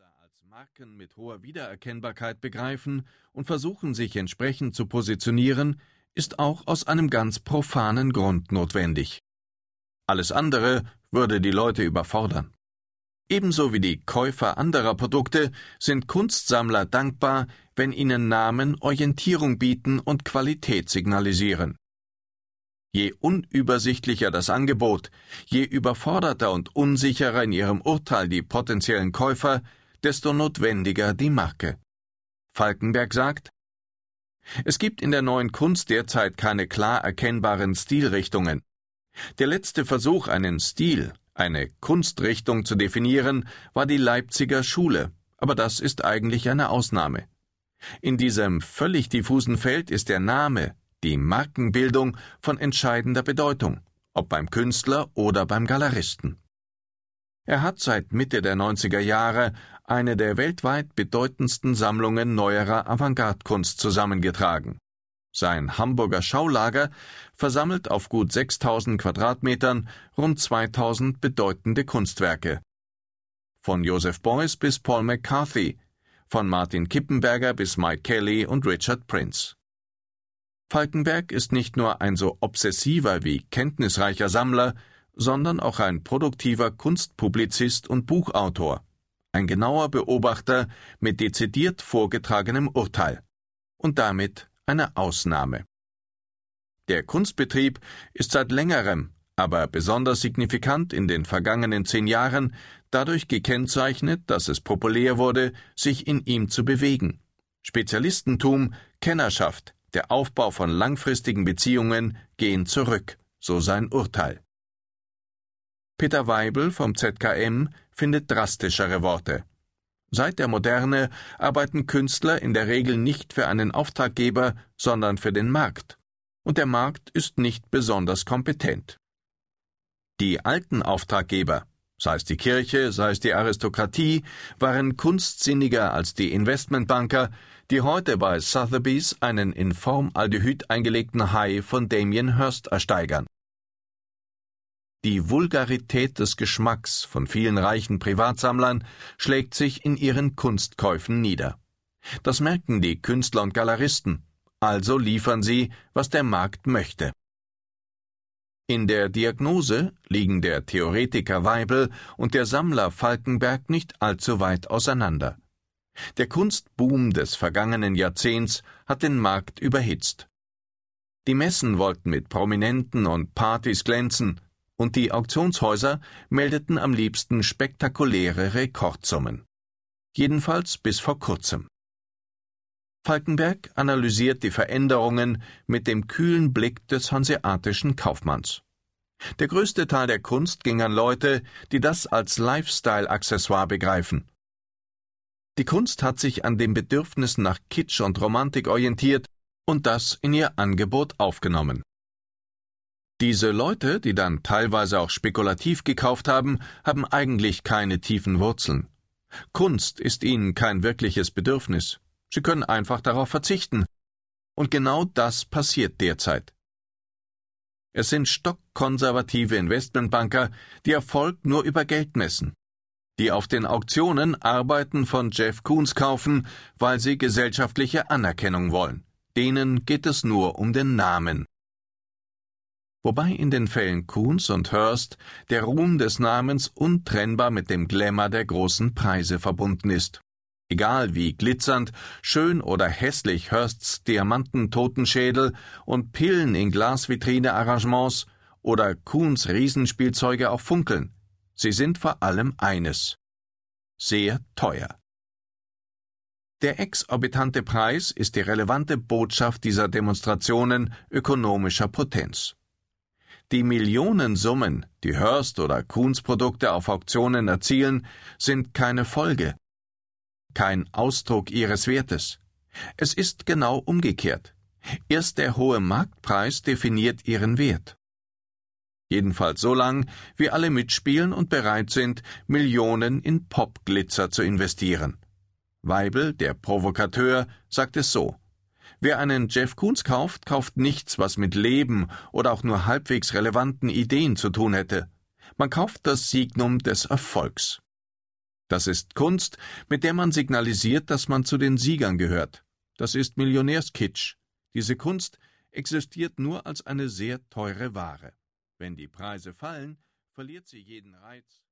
Künstler als Marken mit hoher Wiedererkennbarkeit begreifen und versuchen, sich entsprechend zu positionieren, ist auch aus einem ganz profanen Grund notwendig. Alles andere würde die Leute überfordern. Ebenso wie die Käufer anderer Produkte sind Kunstsammler dankbar, wenn ihnen Namen Orientierung bieten und Qualität signalisieren. Je unübersichtlicher das Angebot, je überforderter und unsicherer in ihrem Urteil die potenziellen Käufer, desto notwendiger die Marke. Falkenberg sagt, es gibt in der neuen Kunst derzeit keine klar erkennbaren Stilrichtungen. Der letzte Versuch, einen Stil, eine Kunstrichtung zu definieren, war die Leipziger Schule, aber das ist eigentlich eine Ausnahme. In diesem völlig diffusen Feld ist der Name, die Markenbildung von entscheidender Bedeutung, ob beim Künstler oder beim Galeristen. Er hat seit Mitte der 90er Jahre eine der weltweit bedeutendsten Sammlungen neuerer Avantgarde-Kunst zusammengetragen. Sein Hamburger Schaulager versammelt auf gut 6000 Quadratmetern rund 2000 bedeutende Kunstwerke. Von Joseph Beuys bis Paul McCarthy, von Martin Kippenberger bis Mike Kelly und Richard Prince. Falkenberg ist nicht nur ein so obsessiver wie kenntnisreicher Sammler, sondern auch ein produktiver Kunstpublizist und Buchautor, ein genauer Beobachter mit dezidiert vorgetragenem Urteil und damit eine Ausnahme. Der Kunstbetrieb ist seit längerem, aber besonders signifikant in den vergangenen zehn Jahren dadurch gekennzeichnet, dass es populär wurde, sich in ihm zu bewegen. Spezialistentum, Kennerschaft, der Aufbau von langfristigen Beziehungen gehen zurück, so sein Urteil. Peter Weibel vom ZKM findet drastischere Worte. Seit der Moderne arbeiten Künstler in der Regel nicht für einen Auftraggeber, sondern für den Markt. Und der Markt ist nicht besonders kompetent. Die alten Auftraggeber, sei es die Kirche, sei es die Aristokratie, waren kunstsinniger als die Investmentbanker, die heute bei Sotheby's einen in Formaldehyd eingelegten Hai von Damien Hirst ersteigern. Die Vulgarität des Geschmacks von vielen reichen Privatsammlern schlägt sich in ihren Kunstkäufen nieder. Das merken die Künstler und Galeristen, also liefern sie, was der Markt möchte. In der Diagnose liegen der Theoretiker Weibel und der Sammler Falkenberg nicht allzu weit auseinander. Der Kunstboom des vergangenen Jahrzehnts hat den Markt überhitzt. Die Messen wollten mit Prominenten und Partys glänzen, und die Auktionshäuser meldeten am liebsten spektakuläre Rekordsummen. Jedenfalls bis vor kurzem. Falkenberg analysiert die Veränderungen mit dem kühlen Blick des hanseatischen Kaufmanns. Der größte Teil der Kunst ging an Leute, die das als Lifestyle-Accessoire begreifen. Die Kunst hat sich an den Bedürfnissen nach Kitsch und Romantik orientiert und das in ihr Angebot aufgenommen. Diese Leute, die dann teilweise auch spekulativ gekauft haben, haben eigentlich keine tiefen Wurzeln. Kunst ist ihnen kein wirkliches Bedürfnis. Sie können einfach darauf verzichten. Und genau das passiert derzeit. Es sind stockkonservative Investmentbanker, die Erfolg nur über Geld messen. Die auf den Auktionen Arbeiten von Jeff Koons kaufen, weil sie gesellschaftliche Anerkennung wollen. Denen geht es nur um den Namen wobei in den Fällen Coons und Hurst der Ruhm des Namens untrennbar mit dem Glamour der großen Preise verbunden ist. Egal wie glitzernd, schön oder hässlich Hursts Diamanten-Totenschädel und Pillen in Glasvitrine-Arrangements oder Coons Riesenspielzeuge auch funkeln, sie sind vor allem eines sehr teuer. Der exorbitante Preis ist die relevante Botschaft dieser Demonstrationen ökonomischer Potenz. Die Millionensummen, die Hörst oder Kuhns Produkte auf Auktionen erzielen, sind keine Folge, kein Ausdruck ihres Wertes. Es ist genau umgekehrt. Erst der hohe Marktpreis definiert ihren Wert. Jedenfalls so lang, wie alle mitspielen und bereit sind, Millionen in Popglitzer zu investieren. Weibel, der Provokateur, sagt es so. Wer einen Jeff Koons kauft, kauft nichts, was mit Leben oder auch nur halbwegs relevanten Ideen zu tun hätte. Man kauft das Signum des Erfolgs. Das ist Kunst, mit der man signalisiert, dass man zu den Siegern gehört. Das ist Millionärskitsch. Diese Kunst existiert nur als eine sehr teure Ware. Wenn die Preise fallen, verliert sie jeden Reiz